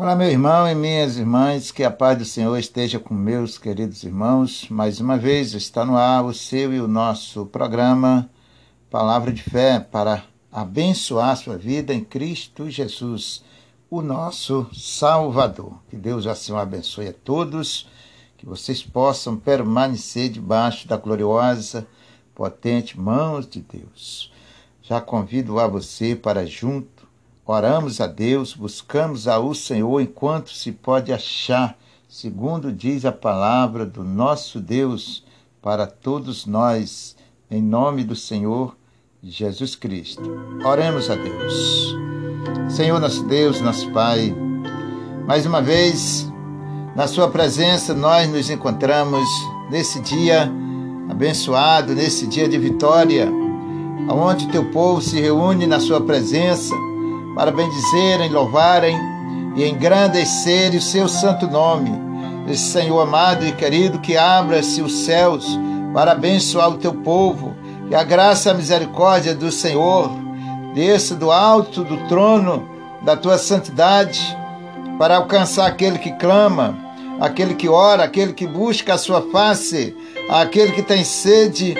Olá, meu irmão e minhas irmãs, que a paz do Senhor esteja com meus queridos irmãos. Mais uma vez está no ar o seu e o nosso programa Palavra de Fé para abençoar sua vida em Cristo Jesus, o nosso Salvador. Que Deus assim o abençoe a todos, que vocês possam permanecer debaixo da gloriosa, potente mãos de Deus. Já convido a você para junto Oramos a Deus, buscamos ao Senhor enquanto se pode achar, segundo diz a palavra do nosso Deus, para todos nós, em nome do Senhor Jesus Cristo. Oremos a Deus. Senhor nosso Deus, nosso Pai, mais uma vez, na Sua presença, nós nos encontramos nesse dia abençoado, nesse dia de vitória, onde teu povo se reúne na Sua presença para bendizerem, louvarem e engrandecerem o seu santo nome. Esse Senhor amado e querido, que abra-se os céus para abençoar o teu povo, que a graça e a misericórdia do Senhor desça do alto do trono da tua santidade para alcançar aquele que clama, aquele que ora, aquele que busca a sua face, aquele que tem sede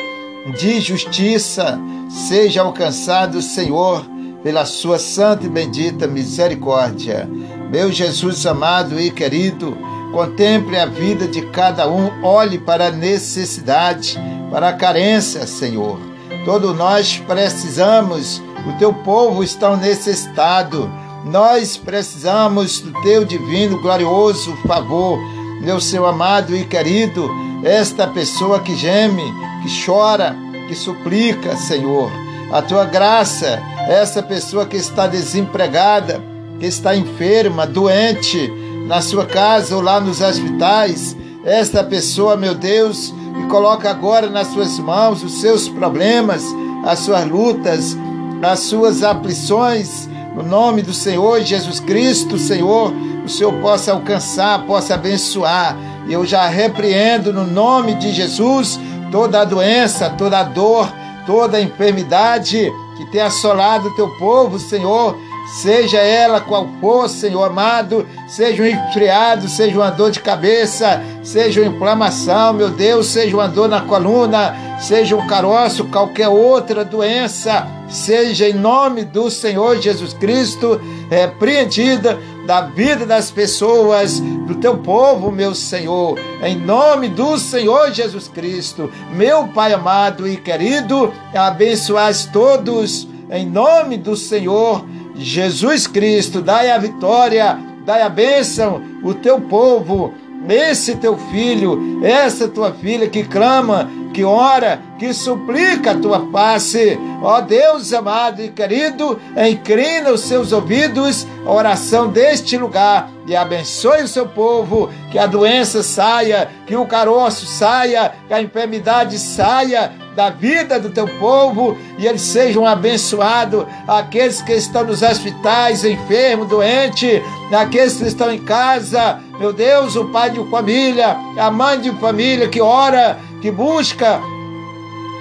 de justiça, seja alcançado, Senhor pela sua santa e bendita misericórdia. Meu Jesus amado e querido, contemple a vida de cada um, olhe para a necessidade, para a carência, Senhor. Todos nós precisamos, o teu povo está necessitado. Nós precisamos do teu divino, glorioso favor, meu seu amado e querido, esta pessoa que geme, que chora, que suplica, Senhor a tua graça, essa pessoa que está desempregada, que está enferma, doente, na sua casa ou lá nos hospitais, esta pessoa, meu Deus, e coloca agora nas suas mãos os seus problemas, as suas lutas, as suas aflições, no nome do Senhor Jesus Cristo, Senhor, o Senhor possa alcançar, possa abençoar. Eu já repreendo no nome de Jesus toda a doença, toda a dor, toda enfermidade que tem assolado o teu povo, Senhor, seja ela qual for, Senhor amado, seja um resfriado, seja uma dor de cabeça, seja uma inflamação, meu Deus, seja uma dor na coluna, seja um caroço, qualquer outra doença, seja em nome do Senhor Jesus Cristo repreendida da vida das pessoas, do teu povo, meu Senhor, em nome do Senhor Jesus Cristo, meu Pai amado e querido, abençoais todos, em nome do Senhor Jesus Cristo, dai a vitória, dai a bênção, o teu povo, esse teu filho, essa tua filha que clama, que ora, que suplica a tua face. Ó Deus amado e querido, inclina os seus ouvidos à oração deste lugar e abençoe o seu povo, que a doença saia, que o caroço saia, que a enfermidade saia da vida do teu povo e eles sejam abençoados, aqueles que estão nos hospitais, enfermos, doentes, aqueles que estão em casa, meu Deus, o pai de família, a mãe de família que ora, que busca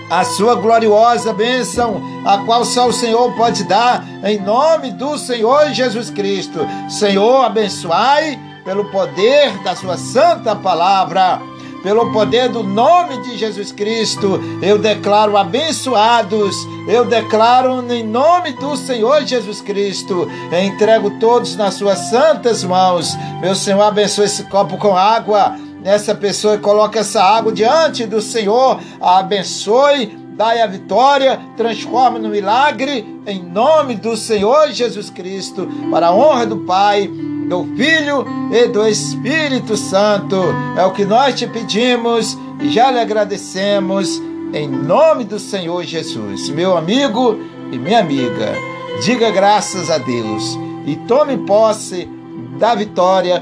a sua gloriosa bênção, a qual só o Senhor pode dar, em nome do Senhor Jesus Cristo. Senhor, abençoai pelo poder da sua santa palavra. Pelo poder do nome de Jesus Cristo, eu declaro abençoados, eu declaro em nome do Senhor Jesus Cristo, entrego todos nas suas santas mãos. Meu Senhor, abençoe esse copo com água, essa pessoa e coloca essa água diante do Senhor, a abençoe, dai a vitória, transforme no milagre, em nome do Senhor Jesus Cristo, para a honra do Pai, do Filho e do Espírito Santo. É o que nós te pedimos e já lhe agradecemos, em nome do Senhor Jesus. Meu amigo e minha amiga, diga graças a Deus e tome posse da vitória,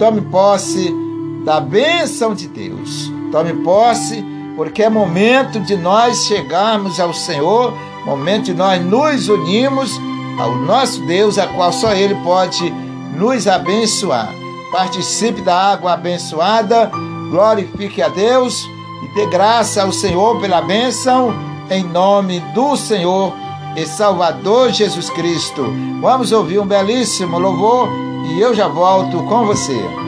tome posse da bênção de Deus. Tome posse, porque é momento de nós chegarmos ao Senhor, momento de nós nos unirmos ao nosso Deus, a qual só Ele pode nos abençoar. Participe da água abençoada, glorifique a Deus e dê graça ao Senhor pela bênção, em nome do Senhor e Salvador Jesus Cristo. Vamos ouvir um belíssimo louvor e eu já volto com você.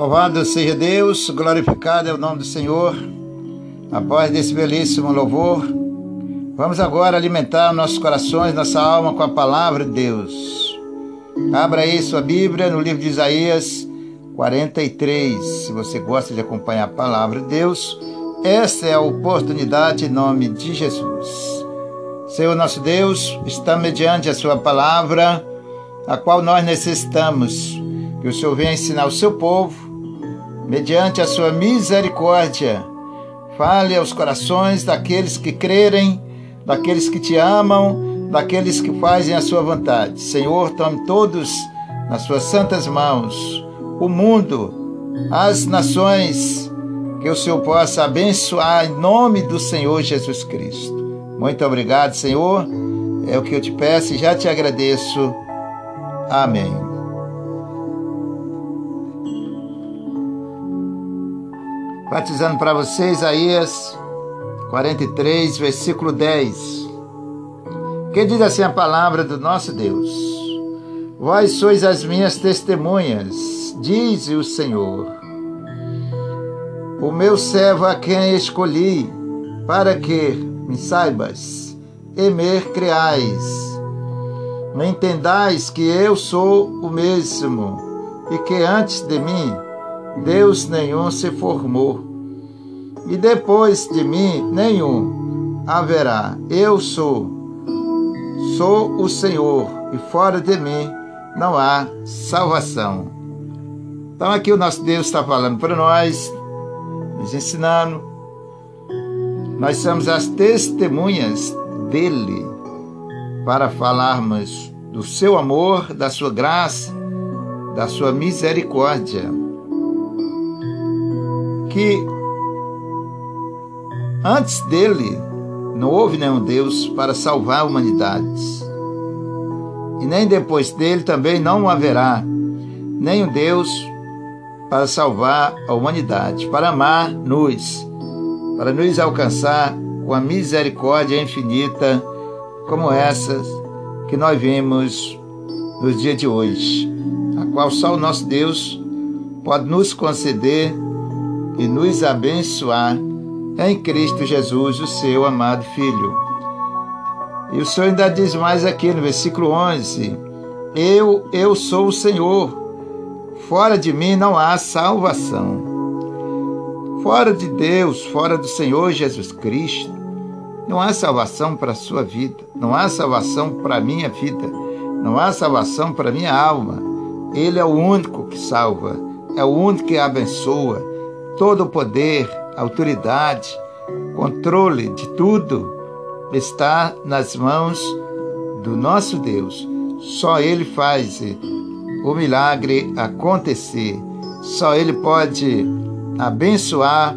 Louvado seja Deus, glorificado é o nome do Senhor. Após desse belíssimo louvor, vamos agora alimentar nossos corações, nossa alma com a palavra de Deus. Abra aí sua Bíblia no livro de Isaías 43. Se você gosta de acompanhar a palavra de Deus, essa é a oportunidade em nome de Jesus. Senhor nosso Deus, está mediante a sua palavra, a qual nós necessitamos que o Senhor venha ensinar o seu povo, mediante a sua misericórdia. Fale aos corações daqueles que crerem, daqueles que te amam, daqueles que fazem a sua vontade. Senhor, tome todos nas suas santas mãos, o mundo, as nações, que o Senhor possa abençoar em nome do Senhor Jesus Cristo. Muito obrigado, Senhor. É o que eu te peço e já te agradeço. Amém. Batizando para vocês, Isaías 43, versículo 10. Que diz assim a palavra do nosso Deus: Vós sois as minhas testemunhas, diz o Senhor. O meu servo a quem escolhi, para que me saibas e me creais. Me entendais que eu sou o mesmo e que antes de mim Deus nenhum se formou, e depois de mim nenhum haverá. Eu sou, sou o Senhor, e fora de mim não há salvação. Então aqui o nosso Deus está falando para nós, nos ensinando. Nós somos as testemunhas dele para falarmos do seu amor, da sua graça, da sua misericórdia que antes dele não houve nenhum Deus para salvar a humanidade. E nem depois dele também não haverá nenhum Deus para salvar a humanidade, para amar-nos, para nos alcançar com a misericórdia infinita como essas que nós vimos nos dias de hoje, a qual só o nosso Deus pode nos conceder e nos abençoar em Cristo Jesus, o seu amado Filho. E o Senhor ainda diz mais aqui no versículo 11: Eu, eu sou o Senhor, fora de mim não há salvação. Fora de Deus, fora do Senhor Jesus Cristo, não há salvação para a sua vida, não há salvação para a minha vida, não há salvação para a minha alma. Ele é o único que salva, é o único que abençoa, todo o poder, autoridade, controle de tudo está nas mãos do nosso Deus. Só Ele faz o milagre acontecer. Só Ele pode abençoar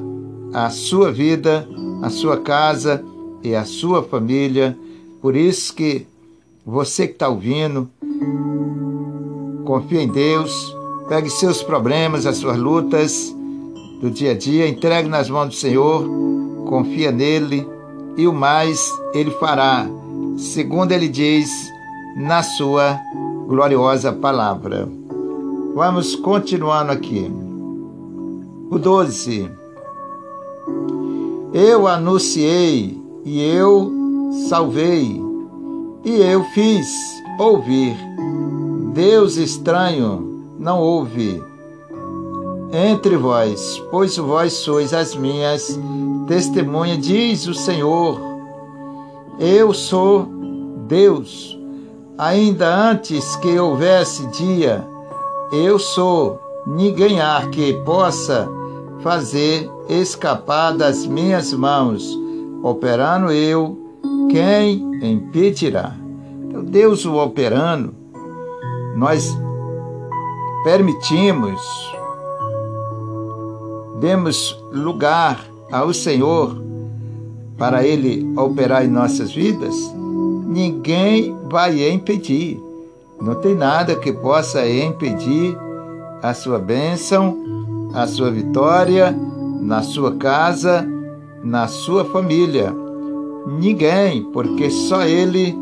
a sua vida, a sua casa e a sua família. Por isso que você que está ouvindo, confia em Deus, pegue seus problemas, as suas lutas do dia a dia, entregue nas mãos do Senhor, confia nele e o mais ele fará, segundo ele diz na sua gloriosa palavra. Vamos continuando aqui. O 12. Eu anunciei e eu salvei, e eu fiz ouvir. Deus estranho não ouve entre vós, pois vós sois as minhas testemunhas, diz o Senhor. Eu sou Deus. Ainda antes que houvesse dia, eu sou, ninguém há que possa fazer escapar das minhas mãos. Operando eu, quem impedirá? Então, Deus o operando, nós permitimos demos lugar ao Senhor para Ele operar em nossas vidas, ninguém vai impedir. Não tem nada que possa impedir a sua bênção, a sua vitória na sua casa, na sua família. Ninguém, porque só Ele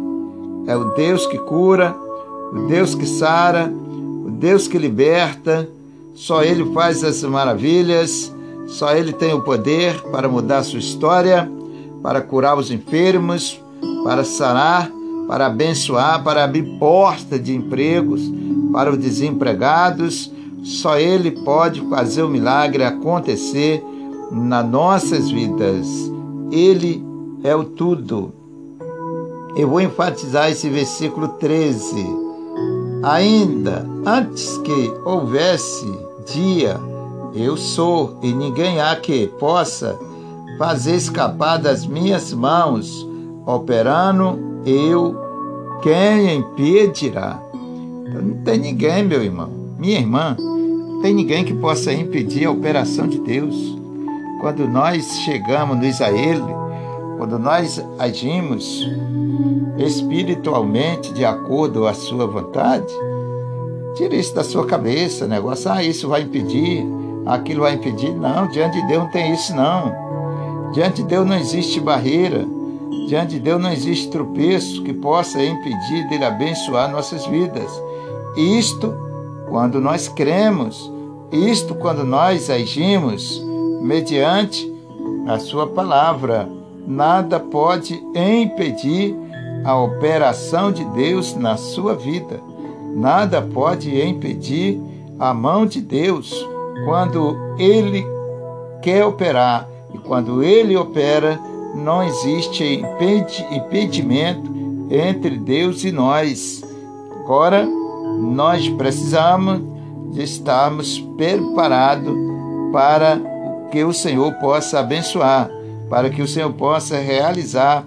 é o Deus que cura, o Deus que sara, o Deus que liberta, só Ele faz as maravilhas, só Ele tem o poder para mudar sua história, para curar os enfermos, para sarar, para abençoar, para abrir porta de empregos para os desempregados. Só Ele pode fazer o milagre acontecer nas nossas vidas. Ele é o tudo. Eu vou enfatizar esse versículo 13. Ainda antes que houvesse dia, eu sou, e ninguém há que possa fazer escapar das minhas mãos, operando eu, quem impedirá? Então, não tem ninguém, meu irmão, minha irmã, não tem ninguém que possa impedir a operação de Deus. Quando nós chegamos a Ele, quando nós agimos espiritualmente de acordo a sua vontade, tira isso da sua cabeça, negócio, ah, isso vai impedir, aquilo vai impedir. Não, diante de Deus não tem isso não. Diante de Deus não existe barreira. Diante de Deus não existe tropeço que possa impedir dele abençoar nossas vidas. Isto quando nós cremos, isto quando nós agimos mediante a sua palavra. Nada pode impedir a operação de Deus na sua vida. Nada pode impedir a mão de Deus quando ele quer operar. E quando ele opera, não existe impedimento entre Deus e nós. Agora, nós precisamos de estarmos preparados para que o Senhor possa abençoar, para que o Senhor possa realizar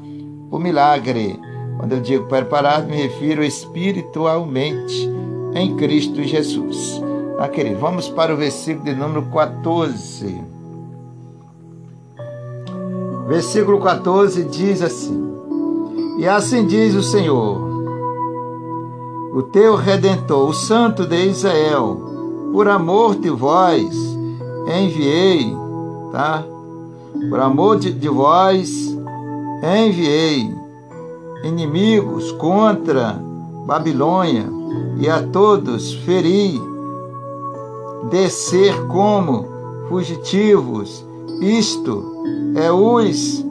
o milagre. Quando eu digo preparado, me refiro espiritualmente em Cristo Jesus. Ah, querido, vamos para o versículo de número 14. Versículo 14 diz assim: E assim diz o Senhor, o teu redentor, o Santo de Israel, por amor de vós enviei, tá? Por amor de, de vós enviei inimigos contra Babilônia e a todos feri, descer como fugitivos. Isto é os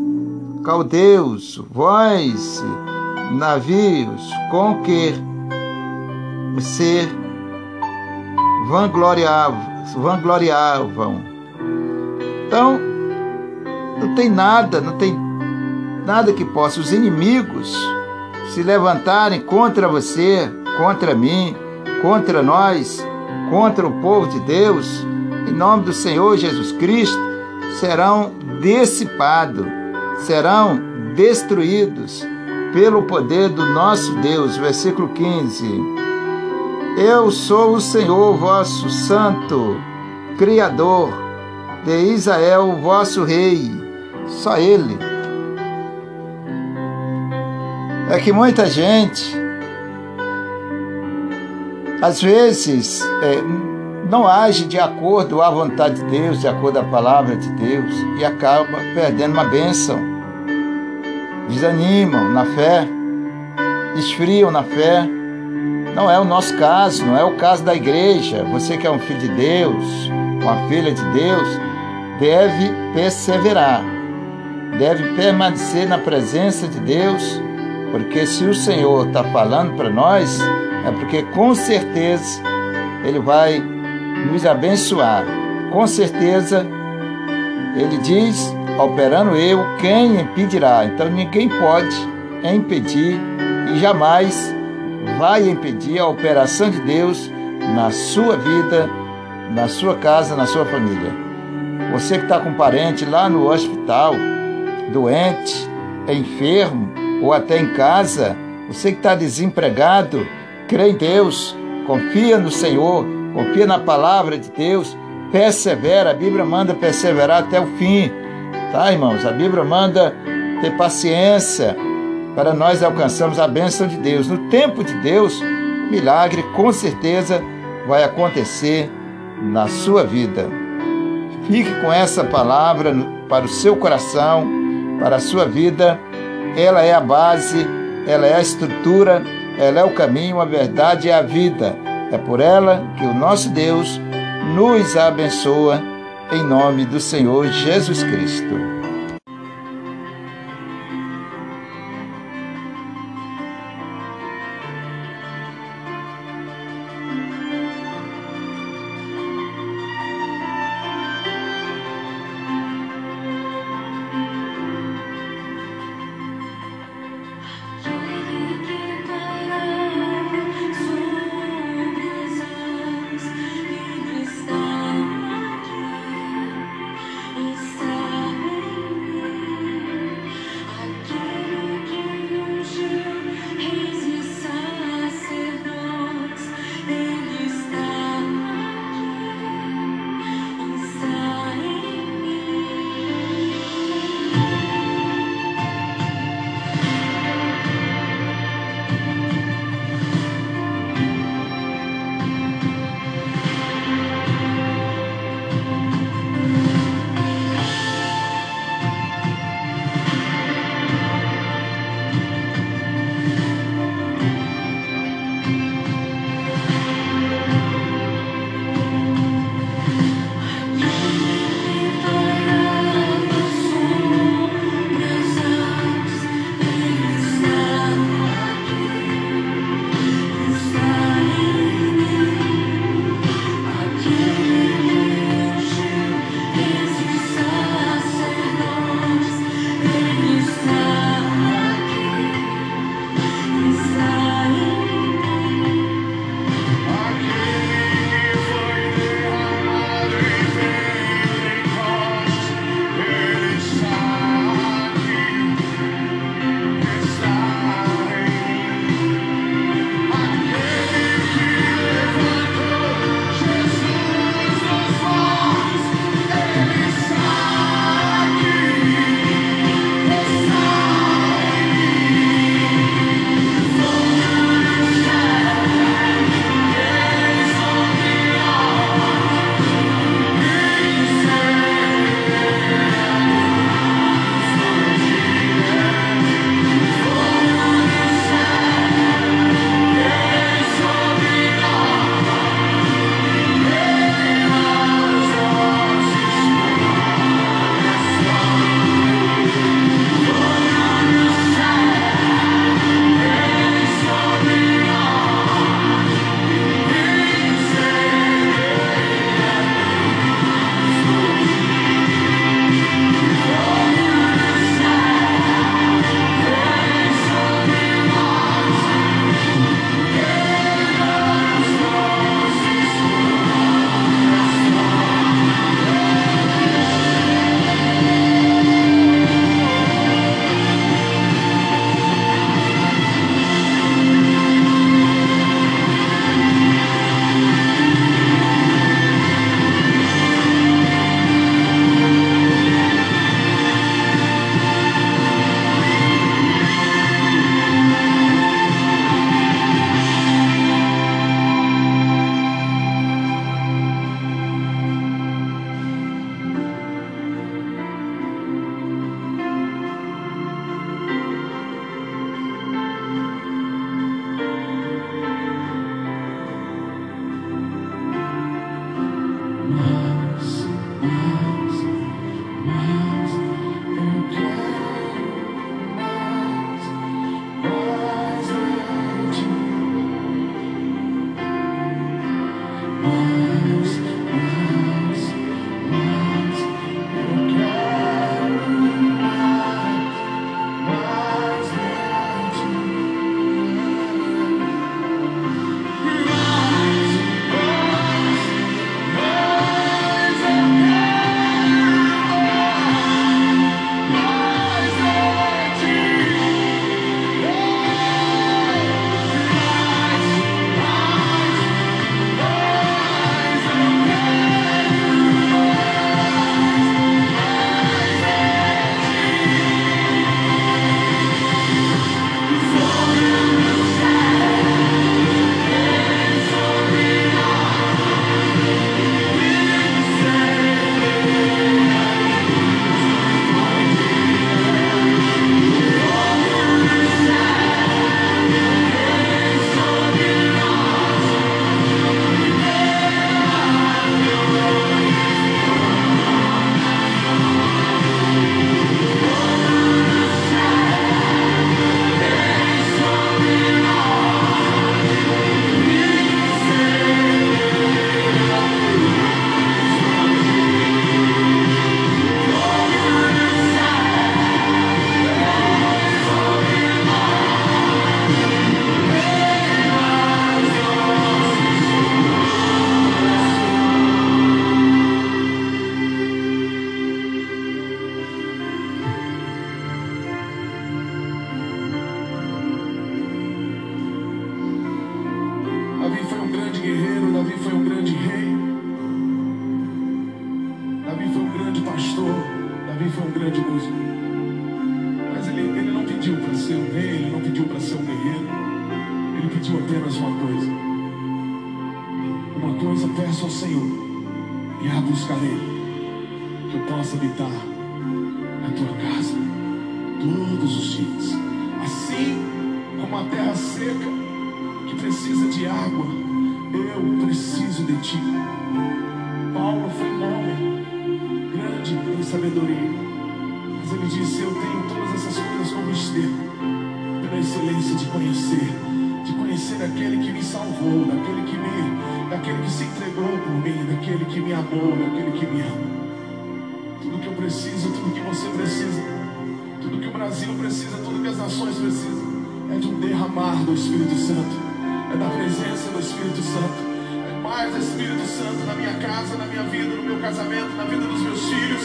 caldeus, vós, navios, com que se vangloriavam. vangloriavam. Então, não tem nada, não tem nada que possa os inimigos se levantarem contra você, contra mim, contra nós, contra o povo de Deus, em nome do Senhor Jesus Cristo, serão dissipados, serão destruídos pelo poder do nosso Deus. Versículo 15. Eu sou o Senhor vosso Santo, Criador de Israel, vosso Rei. Só Ele. É que muita gente, às vezes, é, não age de acordo à vontade de Deus, de acordo à palavra de Deus, e acaba perdendo uma bênção. Desanimam na fé, esfriam na fé não é o nosso caso, não é o caso da igreja. Você que é um filho de Deus, uma filha de Deus, deve perseverar, deve permanecer na presença de Deus, porque se o Senhor está falando para nós, é porque com certeza Ele vai nos abençoar. Com certeza, Ele diz: operando eu, quem impedirá? Então ninguém pode impedir e jamais vai impedir a operação de Deus na sua vida, na sua casa, na sua família. Você que está com um parente lá no hospital, doente, enfermo ou até em casa, você que está desempregado, crê em Deus, confia no Senhor, confia na palavra de Deus, persevera. A Bíblia manda perseverar até o fim, tá, irmãos? A Bíblia manda ter paciência para nós alcançarmos a bênção de Deus. No tempo de Deus, o milagre com certeza vai acontecer na sua vida. Fique com essa palavra para o seu coração, para a sua vida. Ela é a base, ela é a estrutura, ela é o caminho, a verdade e a vida. É por ela que o nosso Deus nos abençoa em nome do Senhor Jesus Cristo. Brasil precisa, tudo que as nações precisam, é de um derramar do Espírito Santo, é da presença do Espírito Santo, é mais Espírito Santo na minha casa, na minha vida, no meu casamento, na vida dos meus filhos,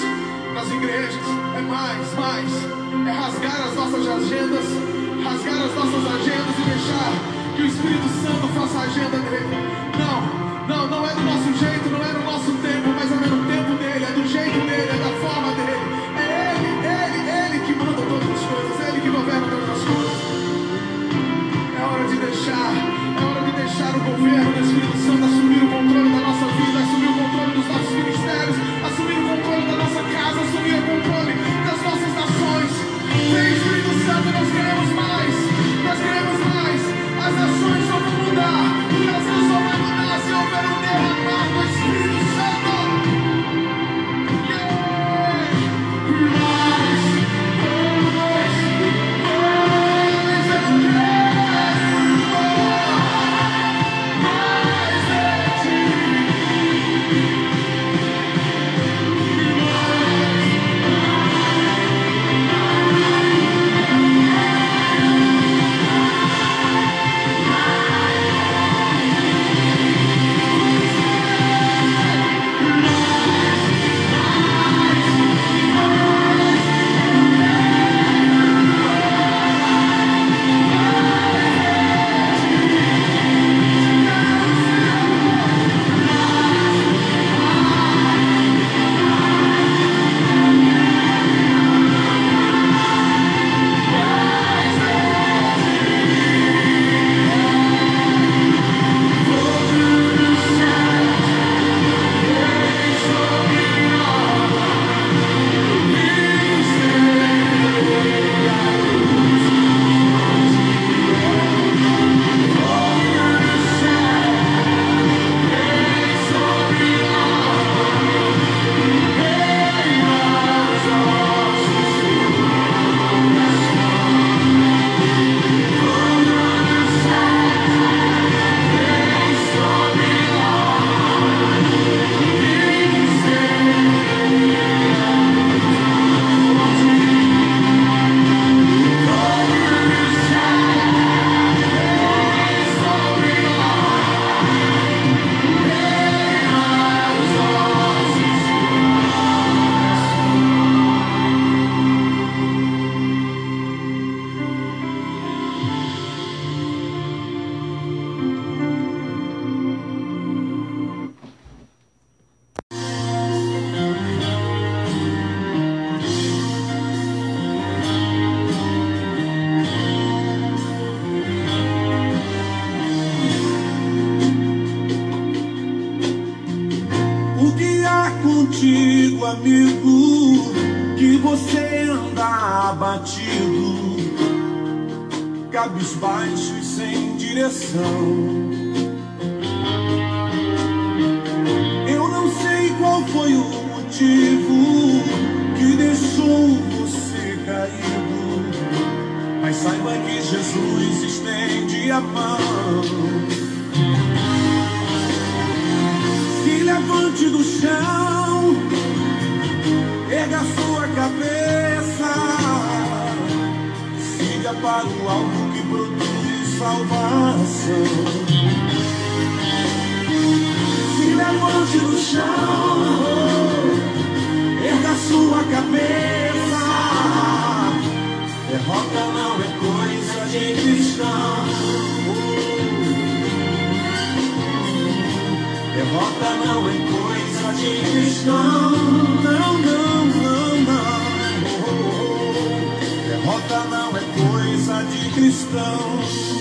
nas igrejas, é mais, mais, é rasgar as nossas agendas, rasgar as nossas agendas e deixar que o Espírito Santo faça a agenda dele. Não, não, não é do nosso jeito, nós queremos mais, nós queremos mais. As nações só vão mudar, o Brasil cabisbaixo e sem direção. Eu não sei qual foi o motivo que deixou você caído, mas saiba que Jesus estende a mão. Se levante do chão, erga sua cabeça, siga para o produz salvação. Se levante do chão, erga sua cabeça, derrota não é coisa de cristão. Derrota não é coisa de cristão. Não, não, não, não. Derrota não é coisa de cristão.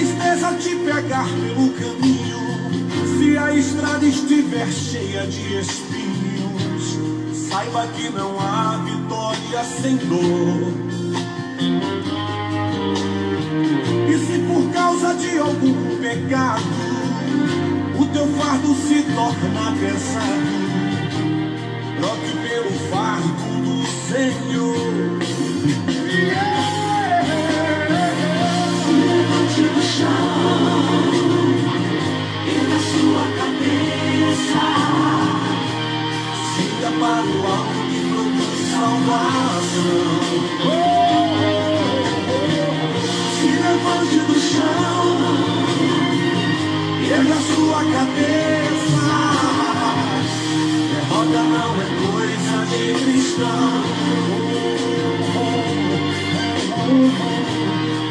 Tristeza te pegar pelo caminho, se a estrada estiver cheia de espinhos, saiba que não há vitória sem dor. E se por causa de algum pecado o teu fardo se torna pesado, troque pelo fardo do Senhor. Derrota não é coisa de cristão.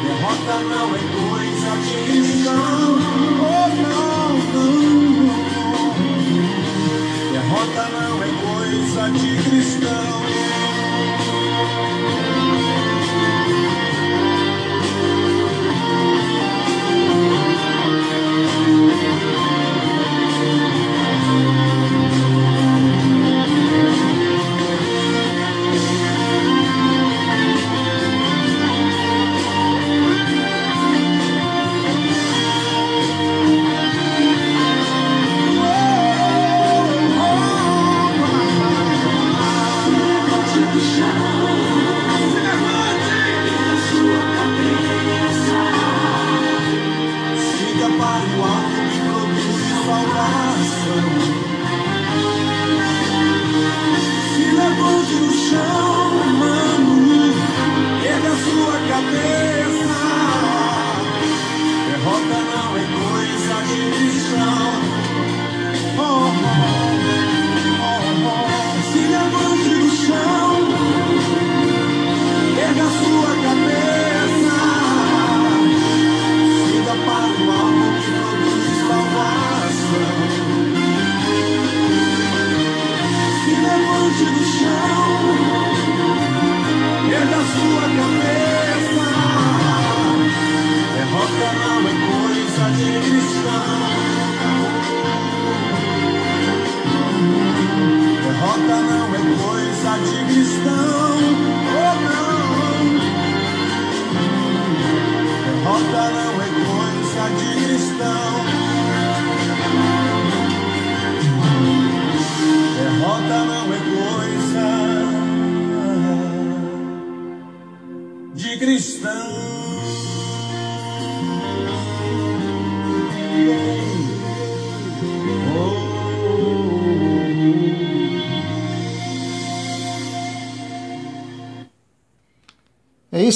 Derrota não é coisa de cristão. Oh, não, não. De cristão.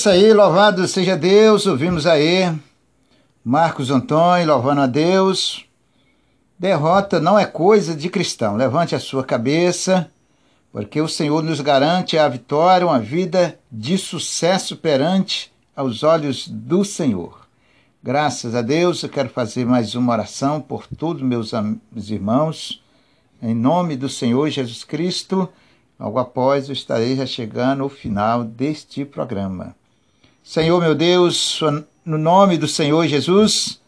Isso aí, louvado seja Deus. Ouvimos aí Marcos Antônio louvando a Deus. Derrota não é coisa de cristão. Levante a sua cabeça, porque o Senhor nos garante a vitória, uma vida de sucesso perante aos olhos do Senhor. Graças a Deus, eu quero fazer mais uma oração por todos meus irmãos. Em nome do Senhor Jesus Cristo, logo após eu estarei já chegando ao final deste programa. Senhor meu Deus, no nome do Senhor Jesus,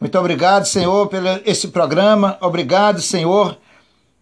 muito obrigado, Senhor, pelo esse programa. Obrigado, Senhor,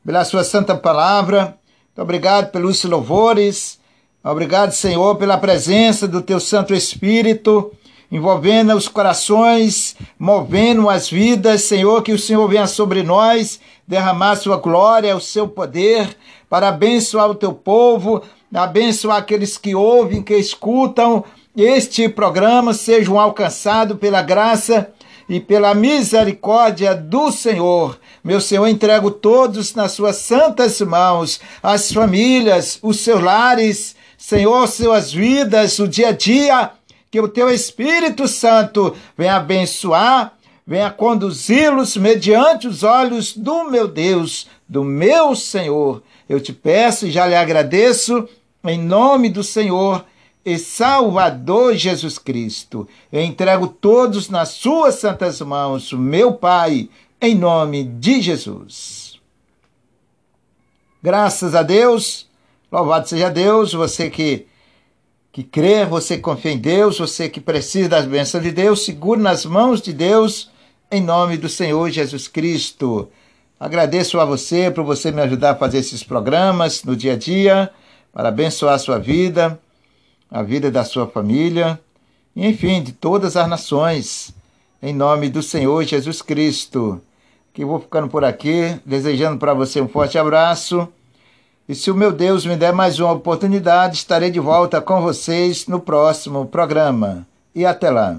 pela sua santa palavra. Muito obrigado pelos louvores. Obrigado, Senhor, pela presença do teu Santo Espírito, envolvendo os corações, movendo as vidas. Senhor, que o Senhor venha sobre nós, derramar sua glória, o seu poder, para abençoar o teu povo, abençoar aqueles que ouvem, que escutam este programa, sejam alcançados pela graça e pela misericórdia do Senhor. Meu Senhor, entrego todos nas suas santas mãos, as famílias, os seus lares, Senhor, suas vidas, o dia a dia, que o teu Espírito Santo venha abençoar, venha conduzi-los mediante os olhos do meu Deus, do meu Senhor. Eu te peço e já lhe agradeço, em nome do Senhor, e Salvador Jesus Cristo. Eu entrego todos nas suas santas mãos, meu Pai, em nome de Jesus. Graças a Deus, louvado seja Deus, você que que crê, você que confia em Deus, você que precisa das bênçãos de Deus, segure nas mãos de Deus, em nome do Senhor Jesus Cristo. Agradeço a você por você me ajudar a fazer esses programas no dia a dia, para abençoar a sua vida, a vida da sua família, e enfim, de todas as nações, em nome do Senhor Jesus Cristo. Que vou ficando por aqui, desejando para você um forte abraço e se o meu Deus me der mais uma oportunidade, estarei de volta com vocês no próximo programa. E até lá.